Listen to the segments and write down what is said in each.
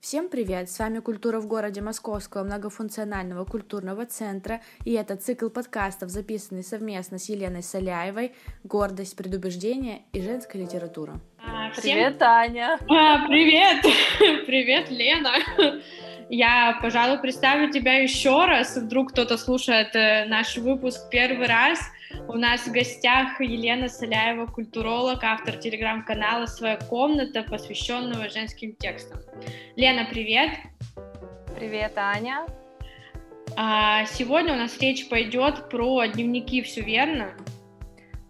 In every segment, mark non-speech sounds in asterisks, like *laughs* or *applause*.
Всем привет! С вами «Культура в городе» Московского многофункционального культурного центра, и это цикл подкастов, записанный совместно с Еленой Соляевой «Гордость, предубеждение и женская литература». А, всем... Привет, Аня! А, привет! *laughs* привет, Лена! Я, пожалуй, представлю тебя еще раз. Вдруг кто-то слушает э, наш выпуск первый раз — у нас в гостях Елена Соляева, культуролог, автор телеграм-канала «Своя комната», посвященного женским текстам. Лена, привет! Привет, Аня! А сегодня у нас речь пойдет про дневники, все верно?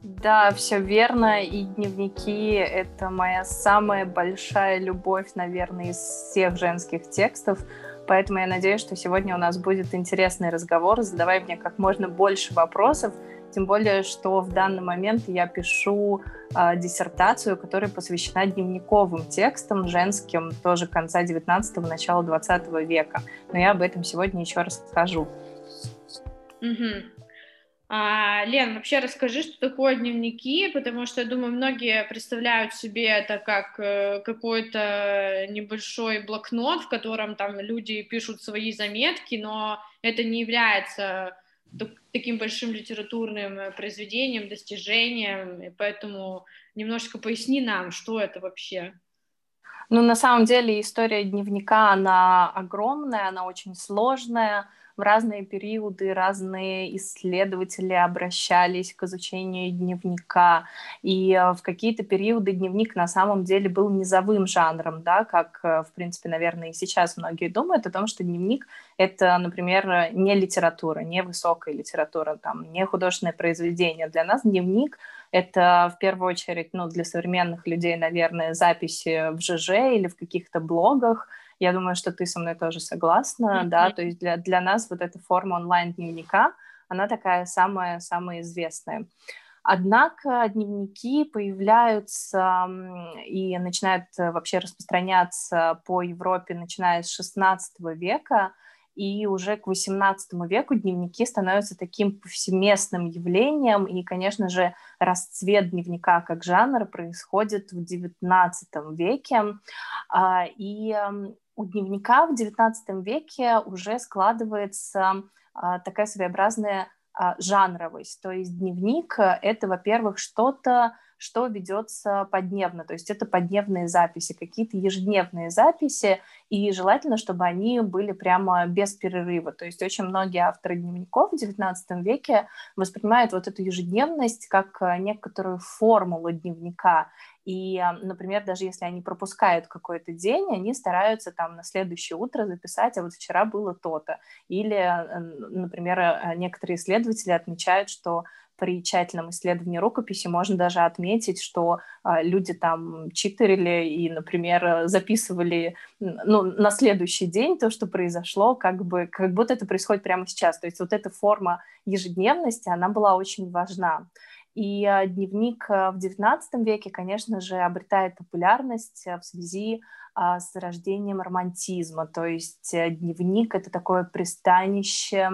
Да, все верно, и дневники — это моя самая большая любовь, наверное, из всех женских текстов, поэтому я надеюсь, что сегодня у нас будет интересный разговор, задавай мне как можно больше вопросов, тем более, что в данный момент я пишу э, диссертацию, которая посвящена дневниковым текстам женским, тоже конца 19-го, начала 20 века. Но я об этом сегодня еще расскажу. Угу. А, Лен, вообще расскажи, что такое дневники, потому что, я думаю, многие представляют себе это как э, какой-то небольшой блокнот, в котором там люди пишут свои заметки, но это не является таким большим литературным э, произведением, достижением, и поэтому немножечко поясни нам, что это вообще. Ну, на самом деле история дневника, она огромная, она очень сложная, в разные периоды разные исследователи обращались к изучению дневника, и э, в какие-то периоды дневник на самом деле был низовым жанром, да, как, э, в принципе, наверное, и сейчас многие думают о том, что дневник — это, например, не литература, не высокая литература, там, не художественное произведение. Для нас дневник — это в первую очередь, ну, для современных людей, наверное, записи в ЖЖ или в каких-то блогах, я думаю, что ты со мной тоже согласна, mm-hmm. да, то есть для, для нас вот эта форма онлайн-дневника, она такая самая-самая известная. Однако дневники появляются и начинают э, вообще распространяться по Европе, начиная с XVI века, и уже к XVIII веку дневники становятся таким повсеместным явлением, и, конечно же, расцвет дневника как жанр происходит в XIX веке, а, и у дневника в XIX веке уже складывается а, такая своеобразная а, жанровость. То есть дневник — это, во-первых, что-то, что ведется подневно, то есть это подневные записи, какие-то ежедневные записи, и желательно, чтобы они были прямо без перерыва. То есть очень многие авторы дневников в XIX веке воспринимают вот эту ежедневность как а, некоторую формулу дневника, и, например, даже если они пропускают какой-то день, они стараются там на следующее утро записать, а вот вчера было то-то. Или, например, э, некоторые исследователи отмечают, что при тщательном исследовании рукописи можно даже отметить, что а, люди там читерили и, например, записывали ну, на следующий день то, что произошло, как бы как будто это происходит прямо сейчас. То есть вот эта форма ежедневности, она была очень важна. И а, дневник а, в XIX веке, конечно же, обретает популярность а, в связи с рождением романтизма. То есть э, дневник — это такое пристанище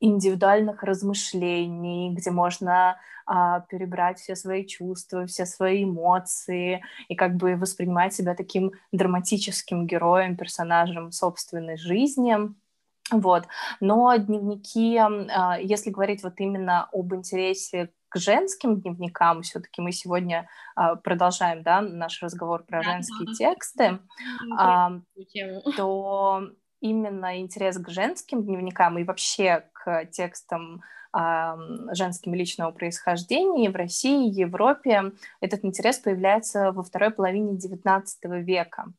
индивидуальных размышлений, где можно а, перебрать все свои чувства, все свои эмоции и как бы воспринимать себя таким драматическим героем, персонажем собственной жизни. Вот. Но дневники, а, если говорить вот именно об интересе к женским дневникам, все-таки мы сегодня а, продолжаем да, наш разговор про женские тексты, то именно интерес к женским дневникам и вообще к текстам женским личного происхождения в России, Европе этот интерес появляется во второй половине XIX века.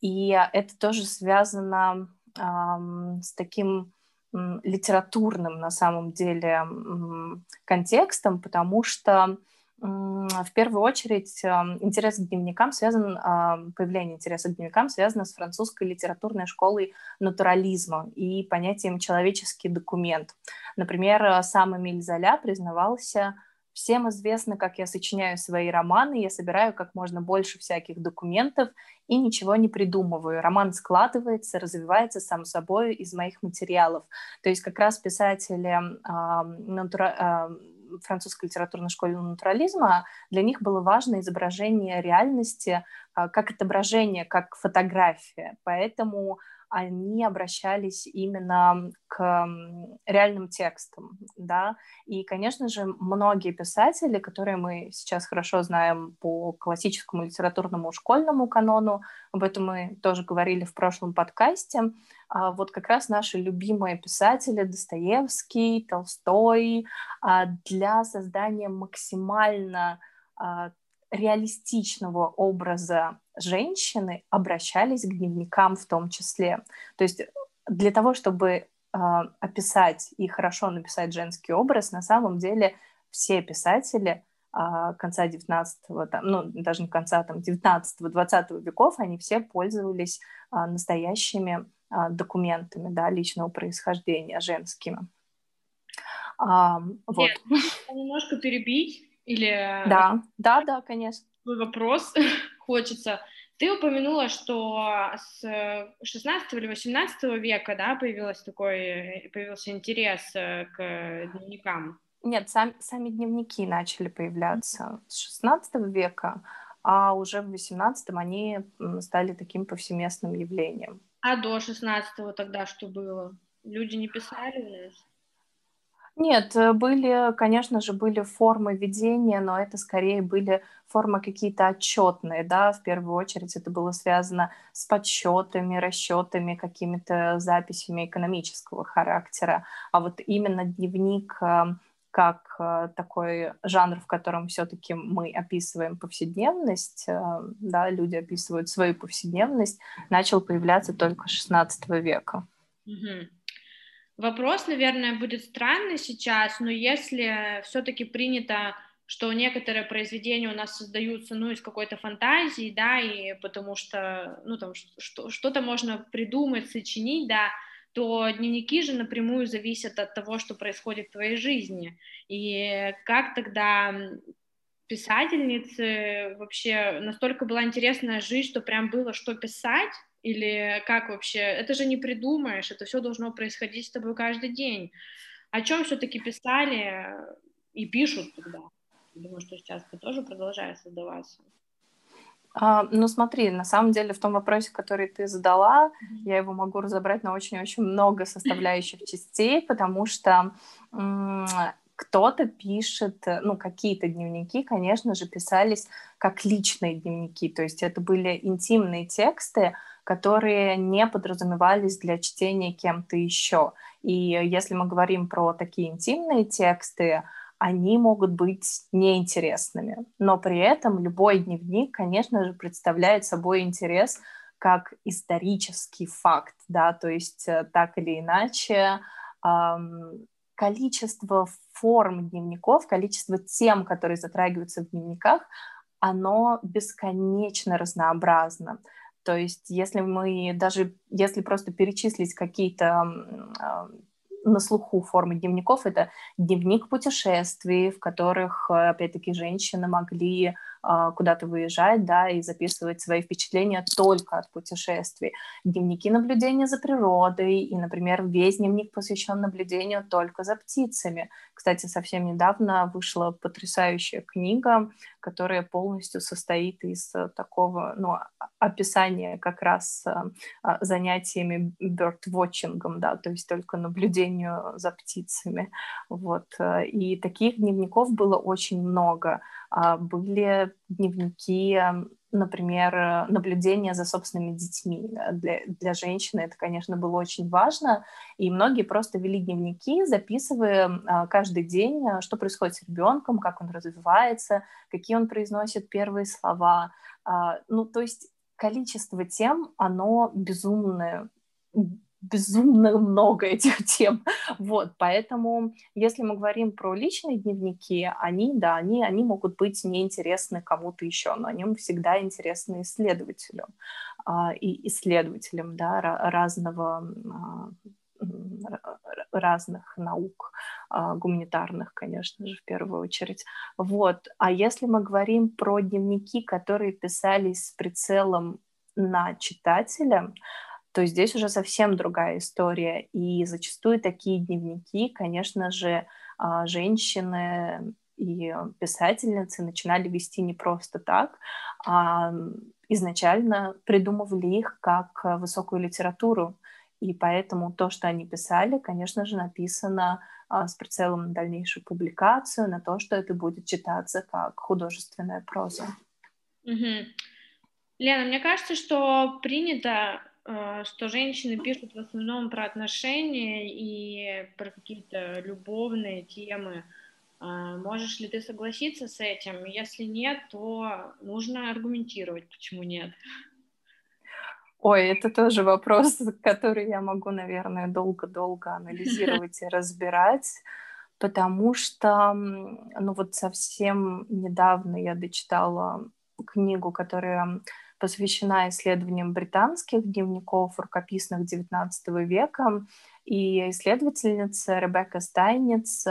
И это тоже связано с таким литературным на самом деле контекстом, потому что в первую очередь интерес к дневникам связан, появление интереса к дневникам связано с французской литературной школой натурализма и понятием «человеческий документ». Например, сам Эмиль Золя признавался Всем известно, как я сочиняю свои романы, я собираю как можно больше всяких документов и ничего не придумываю. Роман складывается, развивается сам собой из моих материалов. То есть как раз писатели э, натура, э, французской литературной школы натурализма, для них было важно изображение реальности как отображение, как фотография. Поэтому они обращались именно к реальным текстам, да, и, конечно же, многие писатели, которые мы сейчас хорошо знаем по классическому литературному школьному канону, об этом мы тоже говорили в прошлом подкасте, а вот как раз наши любимые писатели Достоевский, Толстой а, для создания максимально а, реалистичного образа женщины обращались к дневникам в том числе. То есть для того, чтобы э, описать и хорошо написать женский образ, на самом деле все писатели э, конца 19 там, ну, даже не конца, там, 19-20 веков, они все пользовались э, настоящими документами, да, личного происхождения женскими. А, вот. Нет, немножко перебить или... Да, да, да, конечно. Вопрос *laughs* хочется. Ты упомянула, что с 16 или 18 века, да, появилось такой, появился интерес э, к дневникам? Нет, сам, сами дневники начали появляться с 16 века, а уже в 18 они стали таким повсеместным явлением. А до 16 тогда что было? Люди не писали у нас? Нет, э, были, конечно же, были формы ведения, но это скорее были формы какие-то отчетные, да, в первую очередь это было связано с подсчетами, расчетами, какими-то записями экономического характера, а вот именно дневник э, как э, такой жанр, в котором все-таки мы описываем повседневность, да, люди описывают свою повседневность, начал появляться только 16 века. Угу. Вопрос, наверное, будет странный сейчас, но если все-таки принято, что некоторые произведения у нас создаются, ну, из какой-то фантазии, да, и потому что, ну, там, что-то можно придумать, сочинить, да, то дневники же напрямую зависят от того, что происходит в твоей жизни. И как тогда писательнице вообще настолько была интересная жизнь, что прям было что писать, или как вообще? Это же не придумаешь, это все должно происходить с тобой каждый день. О чем все-таки писали и пишут тогда? Думаю, что сейчас это тоже продолжает создаваться. А, ну смотри, на самом деле в том вопросе, который ты задала, mm-hmm. я его могу разобрать на очень-очень много составляющих *laughs* частей, потому что м- кто-то пишет, ну какие-то дневники, конечно же, писались как личные дневники, то есть это были интимные тексты, которые не подразумевались для чтения кем-то еще. И если мы говорим про такие интимные тексты, они могут быть неинтересными. Но при этом любой дневник, конечно же, представляет собой интерес как исторический факт, да, то есть э, так или иначе количество форм дневников, количество тем, которые затрагиваются в дневниках, оно бесконечно разнообразно. То есть если мы даже, если просто перечислить какие-то на слуху формы дневников, это дневник путешествий, в которых, э, опять-таки, женщины могли а, куда-то выезжать, да, и записывать свои впечатления только от путешествий. Дневники наблюдения за природой, и, например, весь дневник посвящен наблюдению только за птицами. Кстати, совсем недавно вышла потрясающая книга, которая полностью состоит из э, такого, ну, описания как раз э, а, занятиями birdwatching, да, то есть только наблюдению за птицами. Вот. Э, и таких дневников было очень много. А, были дневники, например, наблюдения за собственными детьми. Для, для женщины это, конечно, было очень важно, и многие просто вели дневники, записывая а, каждый день, а, что происходит с ребенком, как он развивается, какие он произносит первые слова. Ну, то есть количество тем, оно безумное, безумно много этих *laughs* тем. Вот, поэтому, если мы говорим про личные дневники, они, да, они, они могут быть неинтересны кому-то еще, но они всегда интересны исследователям а, и исследователям, да, разного а, разных наук, а, гуманитарных, конечно же, в первую очередь. Вот. А если мы говорим про дневники, которые писались с прицелом на читателя, то здесь уже совсем другая история. И зачастую такие дневники, конечно же, а, женщины и писательницы начинали вести не просто так, а изначально придумывали их как высокую литературу, и поэтому то, что они писали, конечно же, написано а, с прицелом на дальнейшую публикацию, на то, что это будет читаться как художественная проза. Лена, мне кажется, что принято, что женщины пишут в основном про отношения и про какие-то любовные темы. А, можешь ли ты согласиться с этим? Если нет, то нужно аргументировать, почему нет. Ой, это тоже вопрос, *laughs* который я могу, наверное, долго-долго анализировать и разбирать, потому что, ну вот совсем недавно я дочитала книгу, которая посвящена исследованиям британских дневников рукописных XIX века, и исследовательница Ребекка Стайниц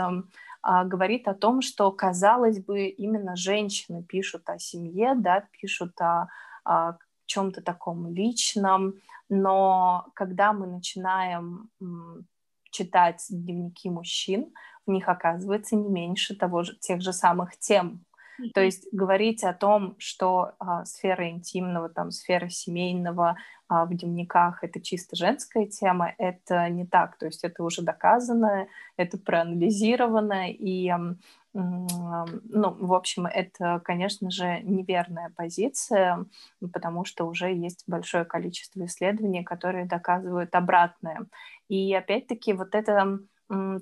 а, говорит о том, что, казалось бы, именно женщины пишут о семье, да, пишут о, о чем-то таком личном, но когда мы начинаем читать дневники мужчин, в них оказывается не меньше того же, тех же самых тем. Mm-hmm. То есть говорить о том, что а, сфера интимного, там, сфера семейного а, в дневниках это чисто женская тема, это не так. То есть это уже доказано, это проанализировано, и ну, в общем, это, конечно же, неверная позиция, потому что уже есть большое количество исследований, которые доказывают обратное. И опять-таки вот эта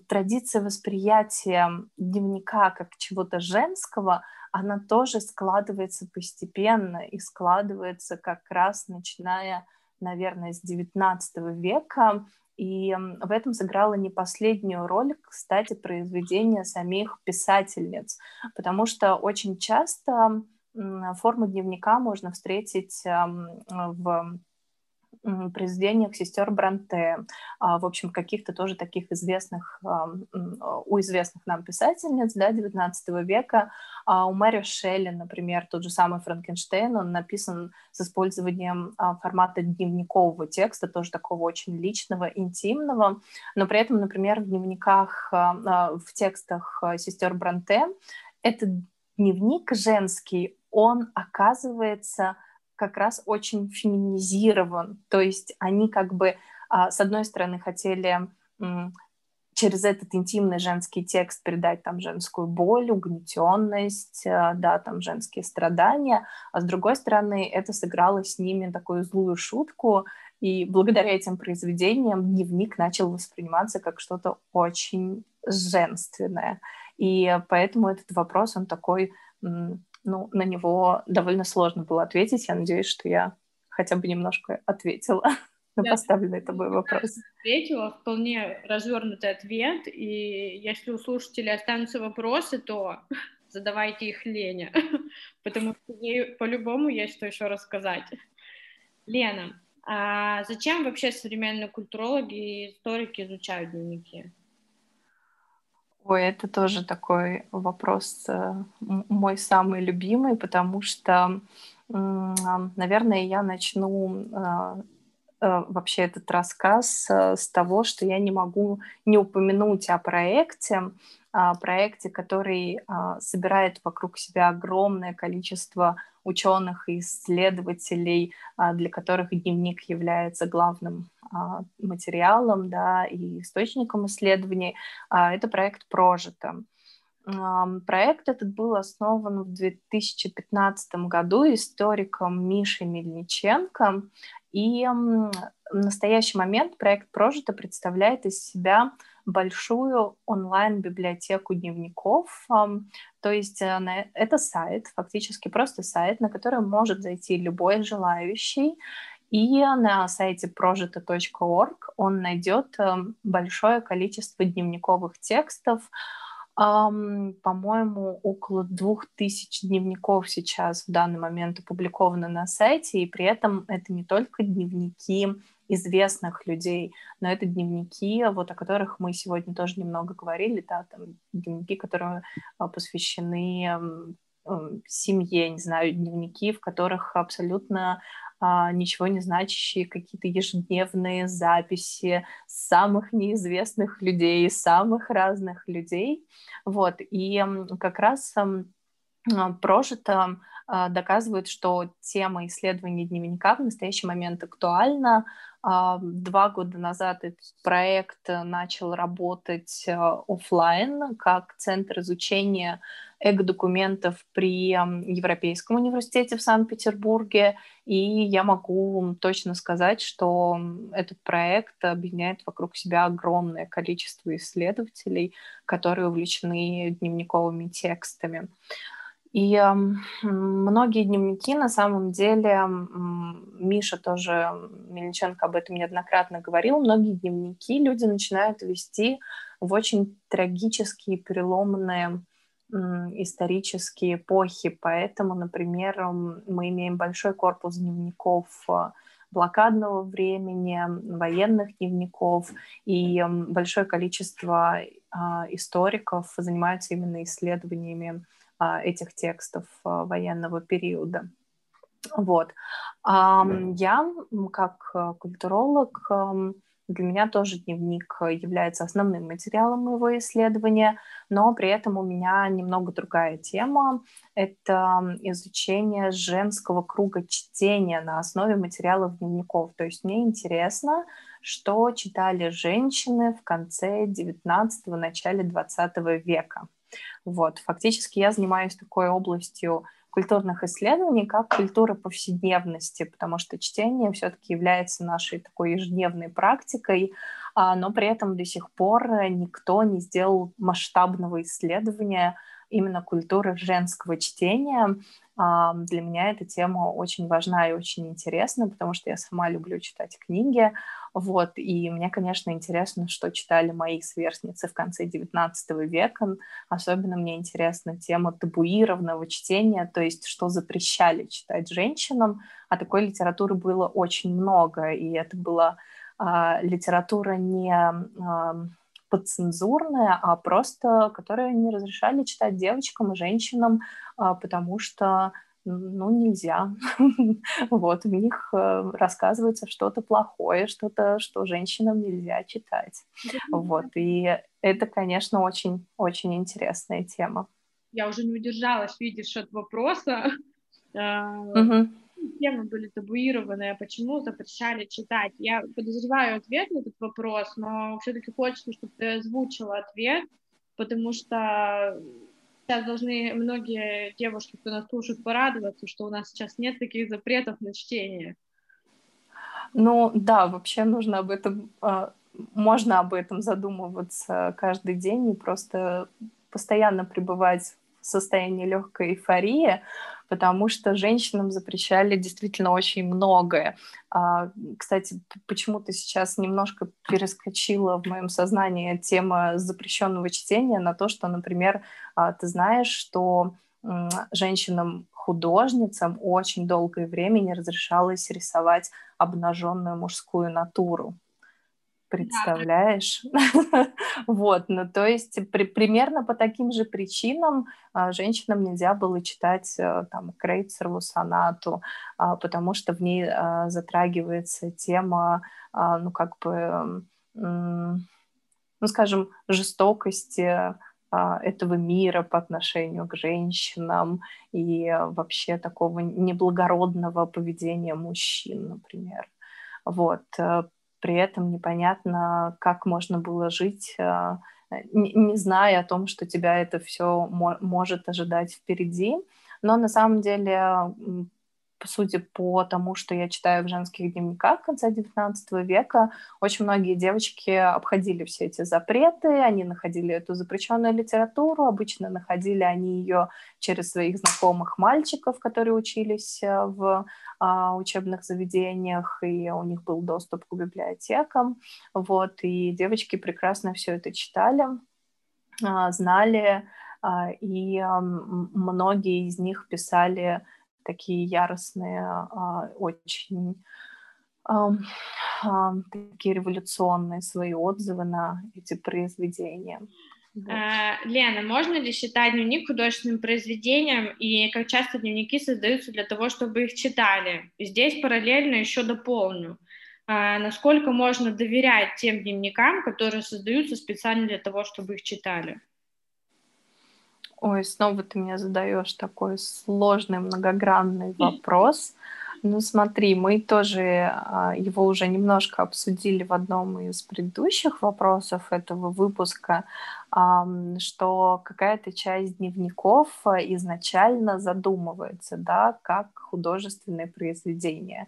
традиция восприятия дневника как чего-то женского, она тоже складывается постепенно и складывается как раз начиная, наверное, с XIX века, и в этом сыграло не последнюю роль, кстати, произведение самих писательниц, потому что очень часто форму дневника можно встретить в произведениях сестер Бранте, а, в общем, каких-то тоже таких известных, у известных нам писательниц, да, 19 века, а у Мэри Шелли, например, тот же самый Франкенштейн, он написан с использованием а, формата дневникового текста, тоже такого очень личного, интимного, но при этом, например, в дневниках, в текстах сестер Бранте этот дневник женский, он оказывается как раз очень феминизирован. То есть они как бы, а, с одной стороны, хотели через этот интимный женский текст передать там женскую боль, угнетенность, а, да, там женские страдания, а с другой стороны это сыграло с ними такую злую шутку, и благодаря этим произведениям дневник начал восприниматься как что-то очень женственное. И поэтому этот вопрос, он такой ну, на него довольно сложно было ответить. Я надеюсь, что я хотя бы немножко ответила *laughs* на поставленный тобой вопрос. Ответила вполне развернутый ответ, и если у слушателей останутся вопросы, то *laughs* задавайте их Лене, *laughs* потому что ей по-любому есть что еще рассказать. Лена, а зачем вообще современные культурологи и историки изучают дневники? Ой, это тоже такой вопрос э, мой самый любимый, потому что, наверное, я начну э, э, вообще этот рассказ с того, что я не могу не упомянуть о проекте, проекте, который собирает вокруг себя огромное количество ученых и исследователей, для которых дневник является главным а, материалом да, и источником исследований. А, это проект «Прожито». Проект этот был основан в 2015 году историком Мишей Мельниченко. И в настоящий момент проект «Прожито» представляет из себя большую онлайн-библиотеку дневников. То есть э, это сайт, фактически просто сайт, на который может зайти любой желающий и на сайте projito.org он найдет эм, большое количество дневниковых текстов, по-моему, около двух тысяч дневников сейчас в данный момент опубликовано на сайте, и при этом это не только дневники известных людей, но это дневники, вот о которых мы сегодня тоже немного говорили, да, там дневники, которые а, посвящены семье, не знаю, дневники, в которых абсолютно а, ничего не значащие какие-то ежедневные записи самых неизвестных людей, самых разных людей. Вот, и как раз прожито доказывают, что тема исследования дневника в настоящий момент актуальна. Два года назад этот проект начал работать офлайн как центр изучения эго-документов при Европейском университете в Санкт-Петербурге, и я могу точно сказать, что этот проект объединяет вокруг себя огромное количество исследователей, которые увлечены дневниковыми текстами. И многие дневники на самом деле, Миша тоже, Мельниченко об этом неоднократно говорил, многие дневники люди начинают вести в очень трагические, переломные исторические эпохи. Поэтому, например, мы имеем большой корпус дневников э, блокадного времени, военных дневников, и большое количество а, историков занимаются именно исследованиями этих текстов а, военного периода. Вот. Я, как э, культуролог, для меня тоже дневник является основным материалом моего исследования, но при этом у меня немного другая тема. Это изучение женского круга чтения на основе материалов дневников. То есть мне интересно, что читали женщины в конце 19-го, начале 20 века. Вот, фактически я занимаюсь такой областью культурных исследований как культура повседневности, потому что чтение все-таки является нашей такой ежедневной практикой, а, но при этом до сих пор никто не сделал масштабного исследования именно культуры женского чтения. А, для меня эта тема очень важна и очень интересна, потому что я сама люблю читать книги, вот, и мне, конечно, интересно, что читали мои сверстницы в конце XIX века. Особенно мне интересна тема табуированного чтения, то есть что запрещали читать женщинам, а такой литературы было очень много, и это была а, литература не а, подцензурная, а просто которая не разрешали читать девочкам и женщинам, а, потому что ну, нельзя. *laughs* вот, в них э, рассказывается что-то плохое, что-то, что женщинам нельзя читать. вот, и это, конечно, очень-очень интересная тема. Я уже не удержалась, видишь, от вопроса. *laughs* Угу. Темы были табуированные, почему запрещали читать? Я подозреваю ответ на этот вопрос, но все-таки хочется, чтобы ты озвучила ответ, потому что сейчас должны многие девушки, кто нас слушает, порадоваться, что у нас сейчас нет таких запретов на чтение. Ну да, вообще нужно об этом, а, можно об этом задумываться каждый день и просто постоянно пребывать в состоянии легкой эйфории, потому что женщинам запрещали действительно очень многое. А, кстати, почему-то сейчас немножко перескочила в моем сознании тема запрещенного чтения на то, что, например, а, ты знаешь, что женщинам художницам очень долгое время не разрешалось рисовать обнаженную мужскую натуру представляешь? *laughs* вот, ну то есть при, примерно по таким же причинам а, женщинам нельзя было читать а, там Крейцерову сонату, а, потому что в ней а, затрагивается тема, ну как бы, м, ну скажем, жестокости а, этого мира по отношению к женщинам и вообще такого неблагородного поведения мужчин, например. Вот, э, при этом непонятно, как можно было жить, а, не, зная о том, что тебя это все мо- может ожидать впереди. Но на самом деле судя по тому, что я читаю в женских дневниках конца XIX века, очень многие девочки обходили все эти запреты, они находили эту запрещенную литературу, обычно находили они ее через своих знакомых мальчиков, которые учились э, в а, учебных заведениях, и у них был доступ к библиотекам, вот, и девочки прекрасно все это читали, а, знали, а, и многие из них писали такие яростные, а, очень такие революционные свои отзывы на эти произведения. Вот. А, Лена, можно ли считать дневник художественным произведением, и как часто дневники создаются для того, чтобы их читали? И здесь параллельно еще дополню. А, насколько можно доверять тем дневникам, которые создаются специально для того, чтобы их читали? Ой, снова ты мне задаешь такой сложный, многогранный вопрос. Ну, смотри, мы тоже а, его уже немножко обсудили в одном из предыдущих вопросов этого выпуска, что какая-то часть дневников а, изначально задумывается, да, как художественное произведение.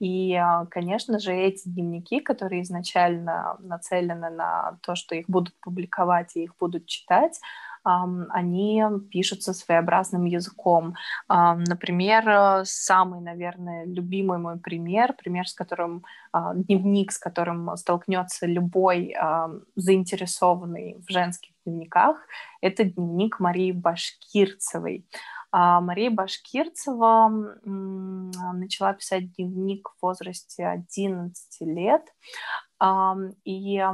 И, а, конечно же, эти дневники, которые изначально нацелены на то, что их будут публиковать и их будут читать, они пишутся своеобразным языком. Например, самый, наверное, любимый мой пример, пример, с которым а, дневник, с которым столкнется любой заинтересованный в женских дневниках, это дневник Марии Башкирцевой. А Мария Башкирцева начала писать дневник в возрасте 11 лет, и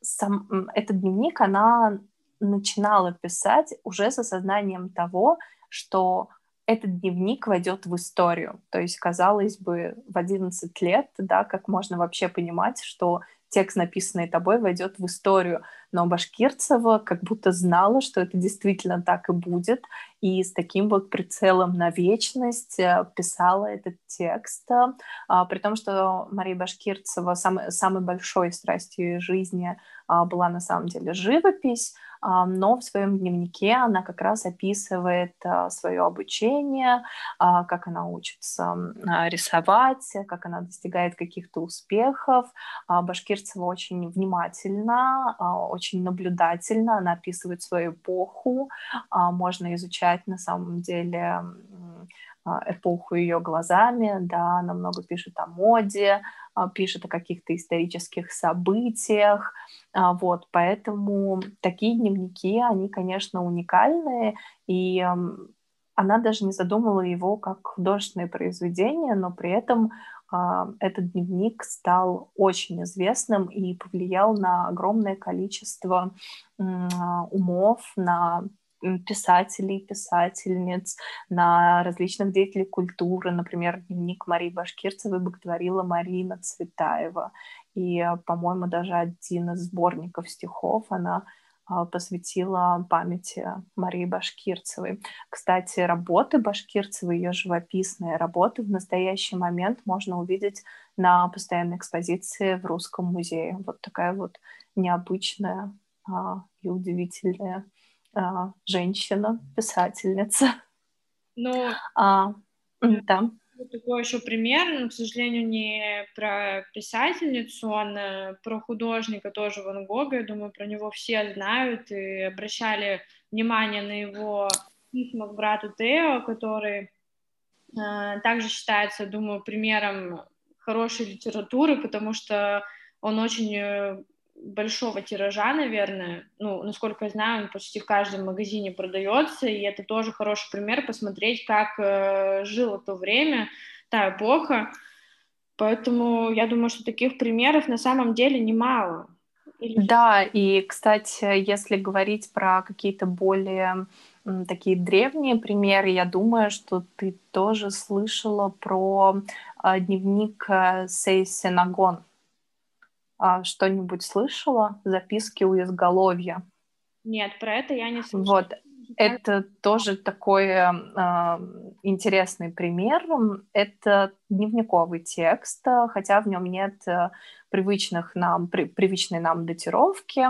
сам, этот дневник она начинала писать уже с осознанием того, что этот дневник войдет в историю. То есть, казалось бы, в 11 лет, да, как можно вообще понимать, что текст, написанный тобой, войдет в историю. Но Башкирцева как будто знала, что это действительно так и будет, и с таким вот прицелом на вечность э, писала этот текст, а, при том, что Мария Башкирцева самой, самой большой страстью жизни а, была на самом деле живопись, но в своем дневнике она как раз описывает а, свое обучение, а, как она учится рисовать, как она достигает каких-то успехов. Башкирцева очень внимательно, очень наблюдательно, она описывает свою эпоху, можно изучать на самом деле эпоху ее глазами, да, она много пишет о моде, пишет о каких-то исторических событиях, а, вот, поэтому такие дневники, они, конечно, уникальные, и она даже не задумала его как художественное произведение, но при этом а, этот дневник стал очень известным и повлиял на огромное количество а, умов, на писателей, писательниц, на различных деятелей культуры. Например, дневник Марии Башкирцевой боготворила Марина Цветаева. И, по-моему, даже один из сборников стихов она э, посвятила памяти Марии Башкирцевой. Кстати, работы Башкирцевой, ее живописные работы в настоящий момент можно увидеть на постоянной экспозиции в Русском музее. Вот такая вот необычная а, и удивительная а, женщина, писательница. Ну, а, да такой еще пример, но, к сожалению, не про писательницу, он э, про художника тоже Ван Гога. Я думаю, про него все знают и обращали внимание на его письма к брату Тео, который э, также считается, думаю, примером хорошей литературы, потому что он очень э, большого тиража, наверное. Ну, насколько я знаю, он почти в каждом магазине продается, и это тоже хороший пример посмотреть, как э, жило то время, та эпоха. Поэтому я думаю, что таких примеров на самом деле немало. Или... Да, и, кстати, если говорить про какие-то более такие древние примеры, я думаю, что ты тоже слышала про э, дневник э, Сейсенагон. А, что-нибудь слышала? Записки у изголовья. Нет, про это я не слышала. Вот, это тоже такой э, интересный пример. Это дневниковый текст, хотя в нем нет э, привычных нам, при, привычной нам датировки.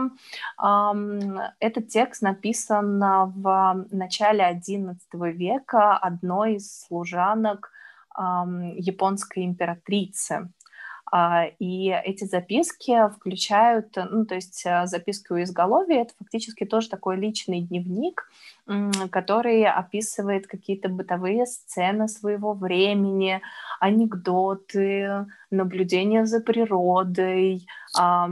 Э, этот текст написан в начале XI века одной из служанок э, японской императрицы. А, и эти записки включают, ну, то есть а, записки у изголовья, это фактически тоже такой личный дневник, который описывает какие-то бытовые сцены своего времени, анекдоты, наблюдения за природой, а,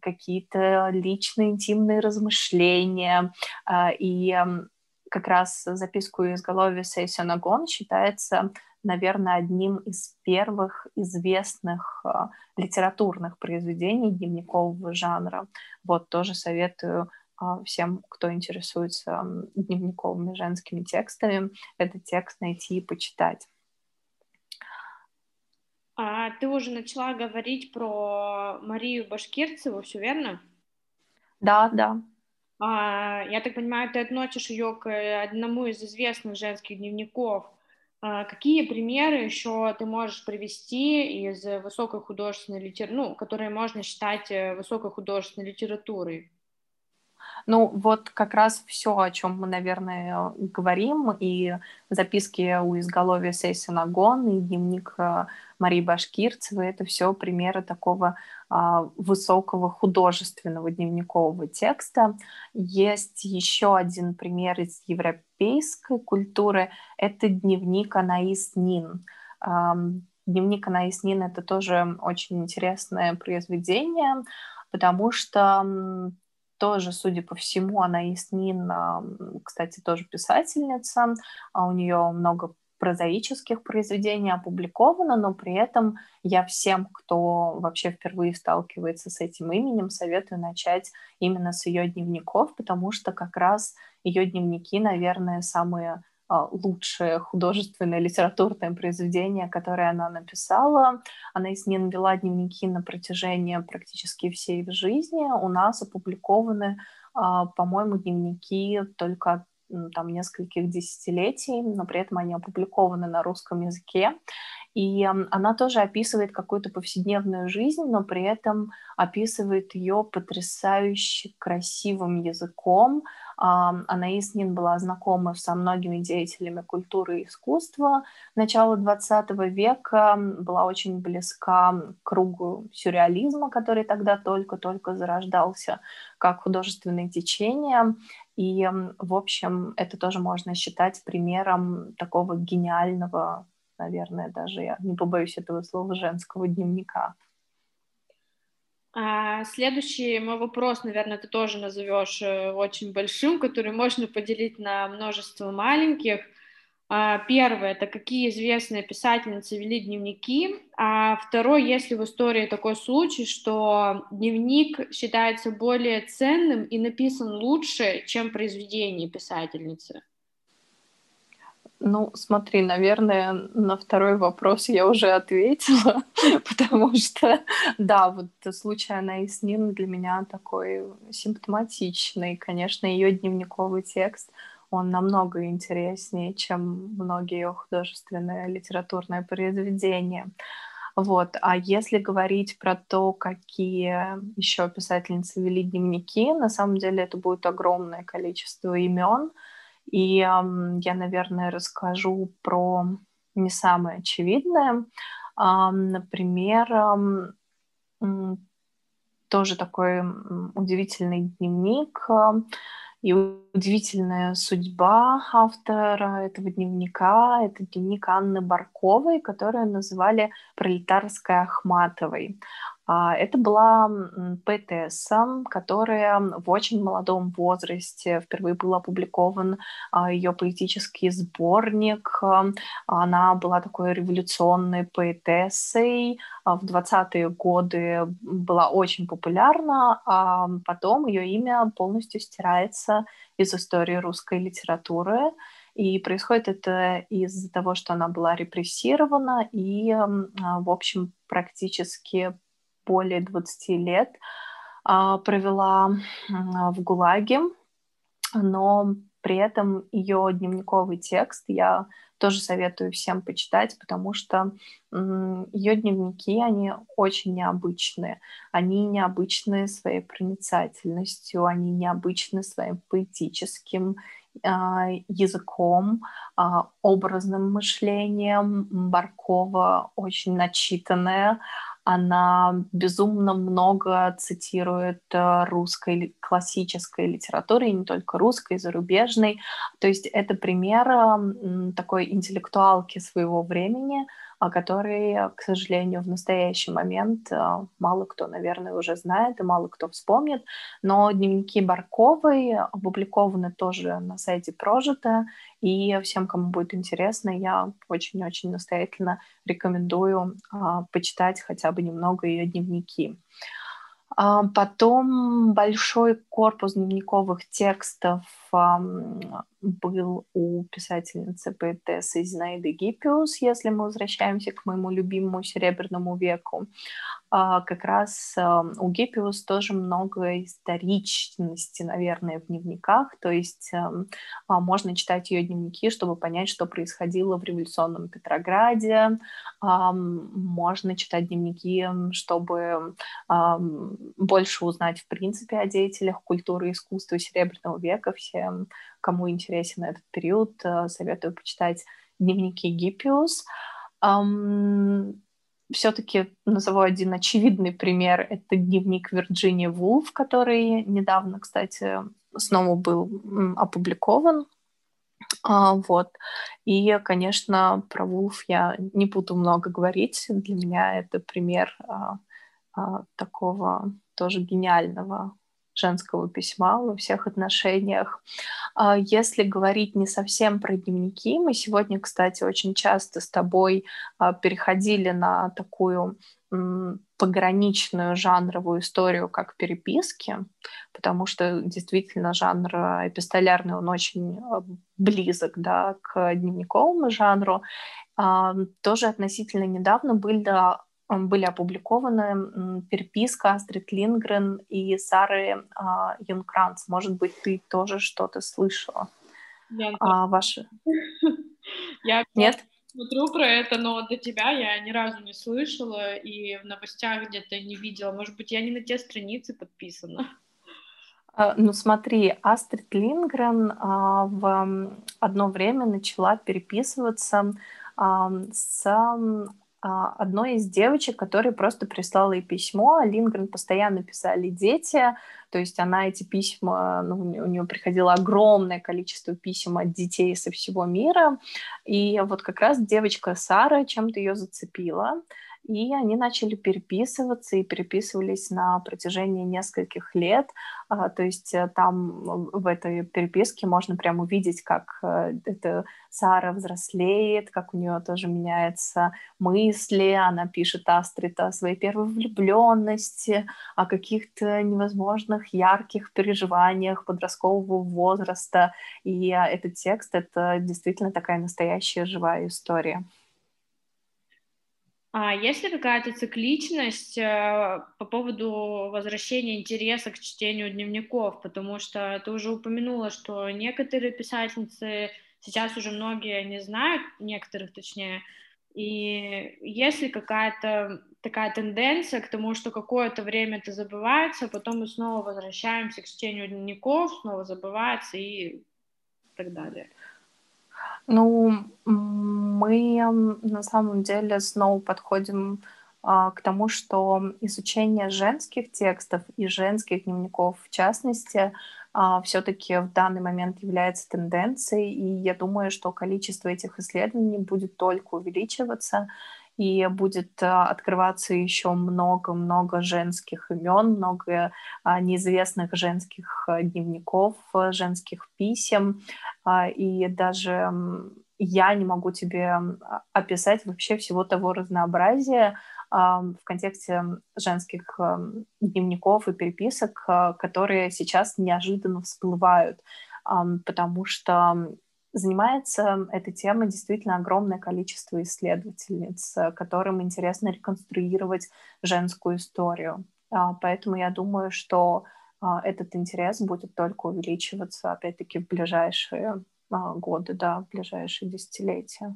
какие-то личные интимные размышления. И как раз записку изголовья Сейсёнагон считается наверное, одним из первых известных э, литературных произведений дневникового жанра. Вот тоже советую э, всем, кто интересуется дневниковыми женскими текстами, этот текст найти и почитать. А ты уже начала говорить про Марию Башкирцеву, все верно? Да, да. А, я так понимаю, ты относишь ее к одному из известных женских дневников. А, какие примеры еще ты можешь привести из высокой художественной литературы, ну, которые можно считать э, высокой художественной литературой? Ну, вот как раз все, о чем мы, наверное, говорим, и записки у изголовья Сейсина Гон, и дневник э, Марии Башкирцевой, это все примеры такого а, высокого художественного дневникового текста. Есть еще один пример из европейской культуры, это дневник Анаис Нин. Дневник Анаис Нин — это тоже очень интересное произведение, потому что тоже, судя по всему, она Яснин, кстати, тоже писательница, а у нее много прозаических произведений опубликовано, но при этом я всем, кто вообще впервые сталкивается с этим именем, советую начать именно с ее дневников, потому что как раз ее дневники, наверное, самые а, лучшее художественное литературное произведение, которое она написала. Она с ним вела дневники на протяжении практически всей жизни. У нас опубликованы, а, по-моему, дневники только там нескольких десятилетий, но при этом они опубликованы на русском языке. И она тоже описывает какую-то повседневную жизнь, но при этом описывает ее потрясающе красивым языком. Анаис Нин была знакома со многими деятелями культуры и искусства начала XX века, была очень близка к кругу сюрреализма, который тогда только-только зарождался как художественное течение. И, в общем, это тоже можно считать примером такого гениального наверное, даже я не побоюсь этого слова, женского дневника. А следующий мой вопрос, наверное, ты тоже назовешь э, очень большим, который можно поделить на множество маленьких. А, первое, это какие известные писательницы вели дневники, а второй, если в истории такой случай, что дневник считается более ценным и написан лучше, чем произведение писательницы. Ну, смотри, наверное, на второй вопрос я уже ответила, *laughs* потому что, да, вот случай Анаис Нин для меня такой симптоматичный. Конечно, ее дневниковый текст, он намного интереснее, чем многие ее художественные литературные произведения. Вот. А если говорить про то, какие еще писательницы вели дневники, на самом деле это будет огромное количество имен, и я, наверное, расскажу про не самое очевидное. Например, тоже такой удивительный дневник и удивительная судьба автора этого дневника. Это дневник Анны Барковой, которую называли «Пролетарской Ахматовой». А, это была поэтесса, которая в очень молодом возрасте впервые был опубликован а, ее поэтический сборник. Она была такой революционной поэтессой. А в 20-е годы была очень популярна, а потом ее имя полностью стирается из истории русской литературы. И происходит это из-за того, что она была репрессирована и, в общем, практически более 20 лет а, провела в ГУЛАГе, но при этом ее дневниковый текст я тоже советую всем почитать, потому что ее дневники, они очень необычные. Они необычны своей проницательностью, они необычны своим поэтическим а, языком, а, образным мышлением. Баркова очень начитанная, она безумно много цитирует э, русской классической литературы, и не только русской, зарубежной. То есть это пример такой интеллектуалки своего времени, о которой, к сожалению, в настоящий момент э, мало кто, наверное, уже знает и мало кто вспомнит. Но дневники Барковой опубликованы тоже на сайте Прожито, и всем, кому будет интересно, я очень-очень настоятельно рекомендую а, почитать хотя бы немного ее дневники. А, потом большой корпус дневниковых текстов был у писательницы поэтессы Зинаиды Гиппиус, если мы возвращаемся к моему любимому Серебряному веку. А, как раз у Гиппиус тоже много историчности, наверное, в дневниках, то есть а, можно читать ее дневники, чтобы понять, что происходило в революционном Петрограде, можно читать дневники, чтобы больше узнать, в принципе, о деятелях культуры и искусства Серебряного века. Всем, кому интересен этот период, э, советую почитать дневники Гиппиус. Все-таки назову один очевидный пример. Это дневник Вирджинии Вулф, который недавно, кстати, снова был опубликован. А, вот. И, конечно, про Вулф я не буду много говорить. Для меня это пример а, а, такого тоже гениального женского письма во всех отношениях. А, если говорить не совсем про дневники, мы сегодня, кстати, очень часто с тобой а, переходили на такую пограничную жанровую историю, как переписки, потому что действительно жанр эпистолярный, он очень а, близок да, к дневниковому жанру. Тоже относительно недавно были были опубликованы переписка Астрид Лингрен и Сары а, Юнкранц. Может быть, ты тоже что-то слышала? Я а, ваши... *laughs* Я Нет? смотрю про это, но до тебя я ни разу не слышала и в новостях где-то не видела. Может быть, я не на те страницы подписана. А, ну смотри, Астрид Лингрен а, в одно время начала переписываться а, с одной из девочек, которая просто прислала ей письмо. Лингрен постоянно писали дети, то есть она эти письма, ну, у нее приходило огромное количество писем от детей со всего мира. И вот как раз девочка Сара чем-то ее зацепила. И они начали переписываться и переписывались на протяжении нескольких лет. А, то есть э, там в этой переписке можно прямо увидеть, как э, это Сара взрослеет, как у нее тоже меняются мысли. Она пишет Астрид о своей первой влюбленности, о каких-то невозможных ярких переживаниях подросткового возраста. И этот текст — это действительно такая настоящая живая история. А есть ли какая-то цикличность э, по поводу возвращения интереса к чтению дневников? Потому что ты уже упомянула, что некоторые писательницы, сейчас уже многие не знают, некоторых точнее, и есть ли какая-то такая тенденция к тому, что какое-то время это забывается, а потом мы снова возвращаемся к чтению дневников, снова забывается и так далее? Ну, мы на самом деле снова подходим к тому, что изучение женских текстов и женских дневников в частности а, все-таки в данный момент является тенденцией, и я думаю, что количество этих исследований будет только увеличиваться и будет а, открываться еще много-много женских имен, много а, неизвестных женских а, дневников, женских писем, и даже я не могу тебе описать вообще всего того разнообразия в контексте женских дневников и переписок, которые сейчас неожиданно всплывают, потому что Занимается этой темой действительно огромное количество исследовательниц, э, которым интересно реконструировать женскую историю. А, поэтому я думаю, что а, этот интерес будет только увеличиваться, опять-таки, в ближайшие а, годы, да, в ближайшие десятилетия.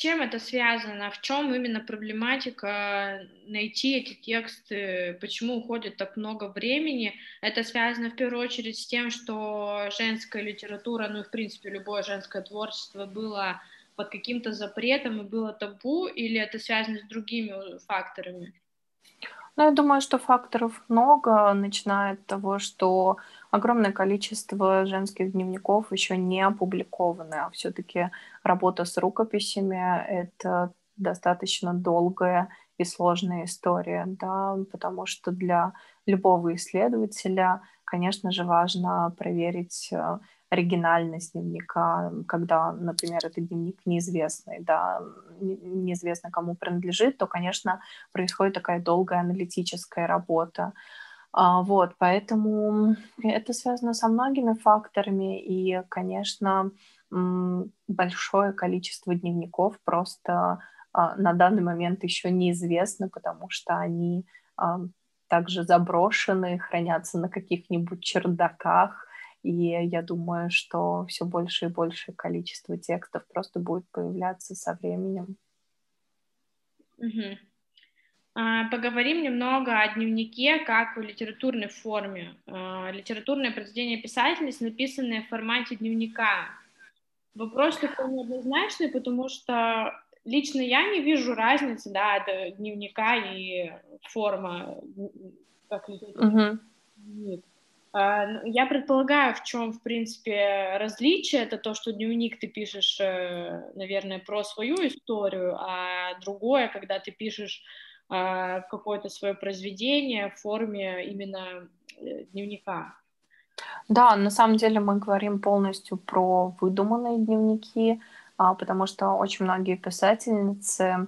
Чем это связано? В чем именно проблематика найти эти тексты? Почему уходит так много времени? Это связано в первую очередь с тем, что женская литература, ну и в принципе любое женское творчество было под каким-то запретом и было табу, или это связано с другими факторами? Ну, я думаю, что факторов много, начиная от того, что огромное количество женских дневников еще не опубликованы, а все-таки работа с рукописями — это достаточно долгая и сложная история, да, потому что для любого исследователя, конечно же, важно проверить э, оригинальность дневника, когда, например, этот дневник неизвестный, да, неизвестно кому принадлежит, то, конечно, происходит такая долгая аналитическая работа. А, вот, поэтому это связано со многими факторами, и, конечно, большое количество дневников просто а, на данный момент еще неизвестно, потому что они а, также заброшены, хранятся на каких-нибудь чердаках, и я думаю, что все больше и больше количество текстов просто будет появляться со временем. Угу. А, поговорим немного о дневнике как в литературной форме. А, литературное произведение писательницы, написанное в формате дневника. Вопрос такой неоднозначный, потому что лично я не вижу разницы, да, от дневника и форма, как литературный uh-huh. Я предполагаю, в чем, в принципе, различие. Это то, что дневник ты пишешь, э, наверное, про свою историю, а другое, когда ты пишешь а, какое-то свое произведение в форме именно э, дневника. Да, на самом деле мы говорим полностью про выдуманные дневники, а, потому что очень многие писательницы а,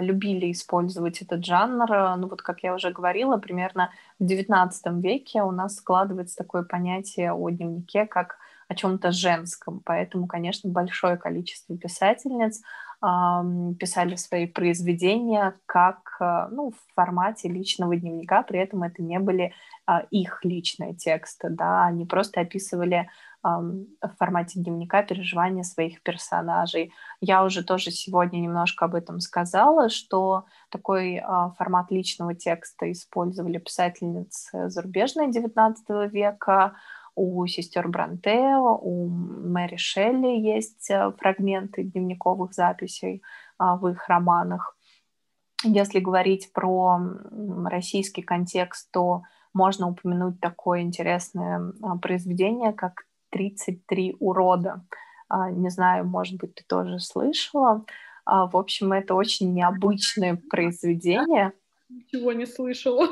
любили использовать этот жанр. Ну вот, как я уже говорила, примерно в XIX веке у нас складывается такое понятие о дневнике как о чем-то женском. Поэтому, конечно, большое количество писательниц писали свои произведения как э, ну, в формате личного дневника, при этом это не были а, их личные тексты, да, они просто описывали в формате дневника переживания своих персонажей. Я уже тоже сегодня немножко об этом сказала, что такой а, формат личного текста использовали писательницы зарубежные XIX века, у сестер Бранте, у Мэри Шелли есть э, фрагменты дневниковых записей а, в их романах. Если говорить про российский контекст, то можно упомянуть такое интересное а, произведение, как «33 урода». А, не знаю, может быть, ты тоже слышала. В общем, это очень необычное произведение. Ничего не слышала.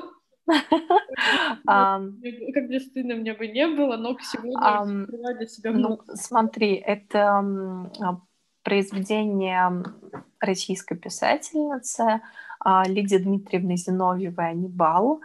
*laughs* Как бы стыдно мне бы не было, но сегодня для себя Ну, смотри, это а, произведение российской писательницы а, Лидии Дмитриевны Зиновьевой «Анибал».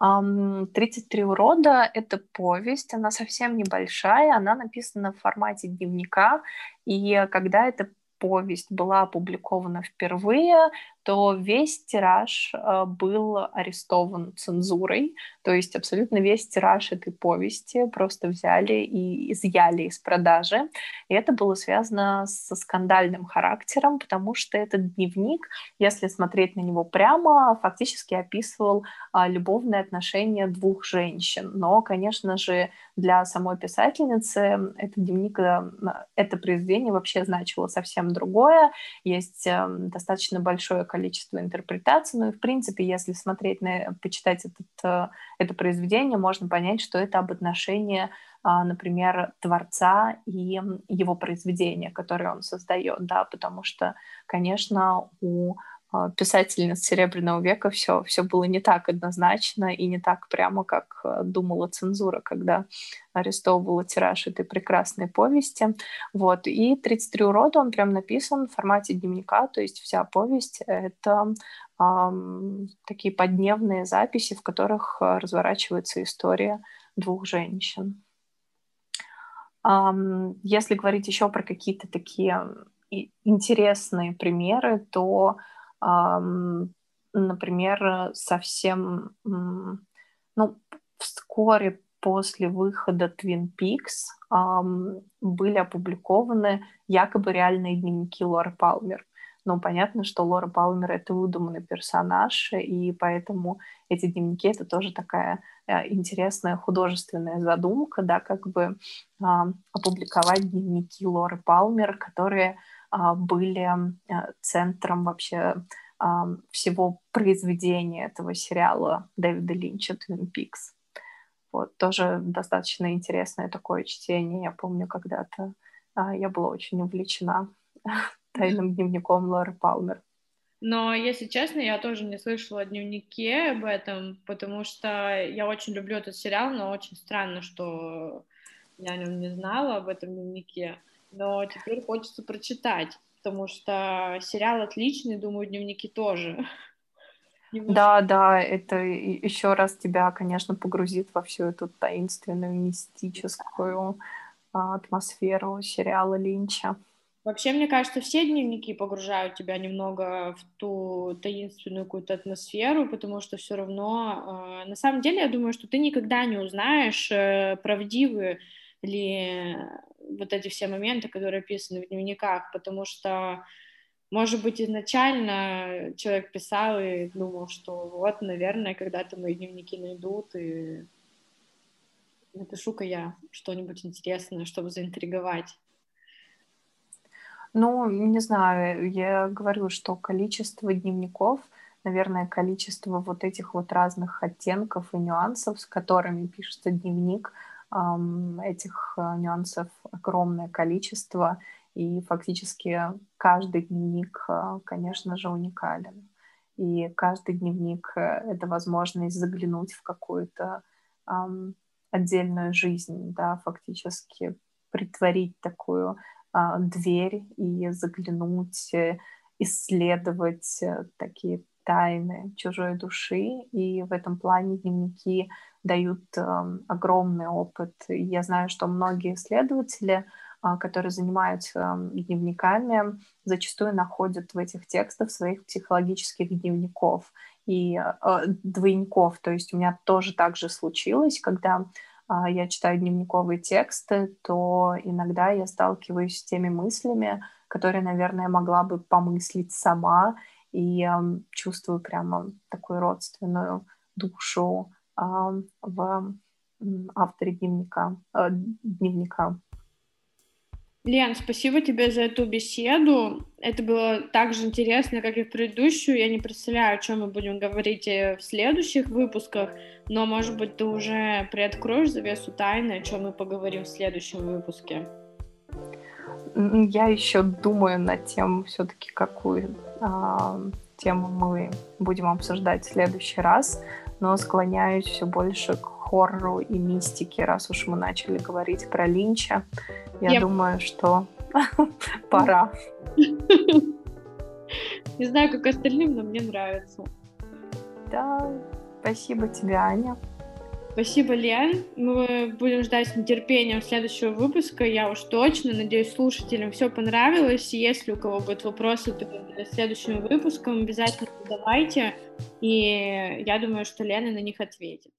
«33 урода» — это повесть, она совсем небольшая, она написана в формате дневника, и когда эта повесть была опубликована впервые, то весь тираж э, был арестован цензурой, то есть абсолютно весь тираж этой повести просто взяли и изъяли из продажи. И это было связано со скандальным характером, потому что этот дневник, если смотреть на него прямо, фактически описывал а, любовные отношения двух женщин. Но, конечно же, для самой писательницы этот дневник, э, это произведение вообще значило совсем другое. Есть эм, достаточно большое количество интерпретаций. Ну и, в принципе, если смотреть на, почитать этот, э, это произведение, можно понять, что это об отношении, а, например, творца и его произведения, которое он создает, да, потому что, конечно, у писательниц Серебряного века все, все было не так однозначно и не так прямо, как э, думала цензура, когда арестовывала тираж этой прекрасной повести. Вот. И «33 урода» он прям написан в формате дневника, то есть вся повесть — это эм, такие подневные записи, в которых э, разворачивается история двух женщин. Эм, если говорить еще про какие-то такие интересные примеры, то например, совсем, ну, вскоре после выхода Twin Peaks были опубликованы якобы реальные дневники Лоры Палмер. Но понятно, что Лора Палмер — это выдуманный персонаж, и поэтому эти дневники — это тоже такая э, интересная художественная задумка, да, как бы опубликовать дневники Лоры Палмер, которые были а, центром вообще а, всего произведения этого сериала Дэвида Линча «Твин Пикс». Вот, тоже достаточно интересное такое чтение. Я помню, когда-то я была очень увлечена *laughs* тайным дневником Лоры Палмер. Но, если честно, я тоже не слышала о дневнике об этом, потому что я очень люблю этот сериал, но очень странно, что я о нем не знала, об этом дневнике но теперь хочется прочитать, потому что сериал отличный, думаю, дневники тоже. *laughs* Да, да, это еще раз тебя, конечно, погрузит во всю эту таинственную, мистическую а, атмосферу сериала Линча. Вообще, мне кажется, все дневники погружают тебя немного в ту таинственную какую-то атмосферу, потому что все равно, э, на самом деле, я думаю, что ты никогда не узнаешь, э, правдивы ли вот эти все моменты, которые описаны в дневниках, потому что, может быть, изначально человек писал и думал, что вот, наверное, когда-то мои дневники найдут, и напишу-ка я что-нибудь интересное, чтобы заинтриговать. Ну, не знаю, я говорю, что количество дневников, наверное, количество вот этих вот разных оттенков и нюансов, с которыми пишется дневник, этих э, нюансов огромное количество, и фактически каждый дневник, э, конечно же, уникален. И каждый дневник э, — это возможность заглянуть в какую-то отдельную жизнь, да, фактически притворить такую а, дверь и заглянуть, исследовать такие тайны чужой души. И в этом плане дневники дают э, огромный опыт. И я знаю, что многие исследователи, э, которые занимаются э, дневниками, зачастую находят в этих текстах своих психологических дневников и э, двойников. То есть у меня тоже так же случилось, когда а, я читаю дневниковые тексты, то иногда я сталкиваюсь с теми мыслями, которые, наверное, могла бы помыслить сама, и э, чувствую прямо такую родственную душу э, в авторе дневника, э, дневника. Лен, спасибо тебе за эту беседу. Это было так же интересно, как и в предыдущую. Я не представляю, о чем мы будем говорить э, в следующих выпусках, но, может быть, ты уже приоткроешь завесу тайны, о чем мы поговорим в следующем выпуске. Я еще думаю над тем, все-таки какую а, тему мы будем обсуждать в следующий раз, но склоняюсь все больше к хоррору и мистике, раз уж мы начали говорить про Линча. Я yep. думаю, что *laughs* пора. Не знаю, как остальным, но мне нравится. Да, спасибо тебе, Аня. Спасибо, Лен. Мы будем ждать с нетерпением следующего выпуска. Я уж точно надеюсь, слушателям все понравилось. Если у кого будут вопросы перед следующим выпуском, обязательно задавайте. И я думаю, что Лена на них ответит.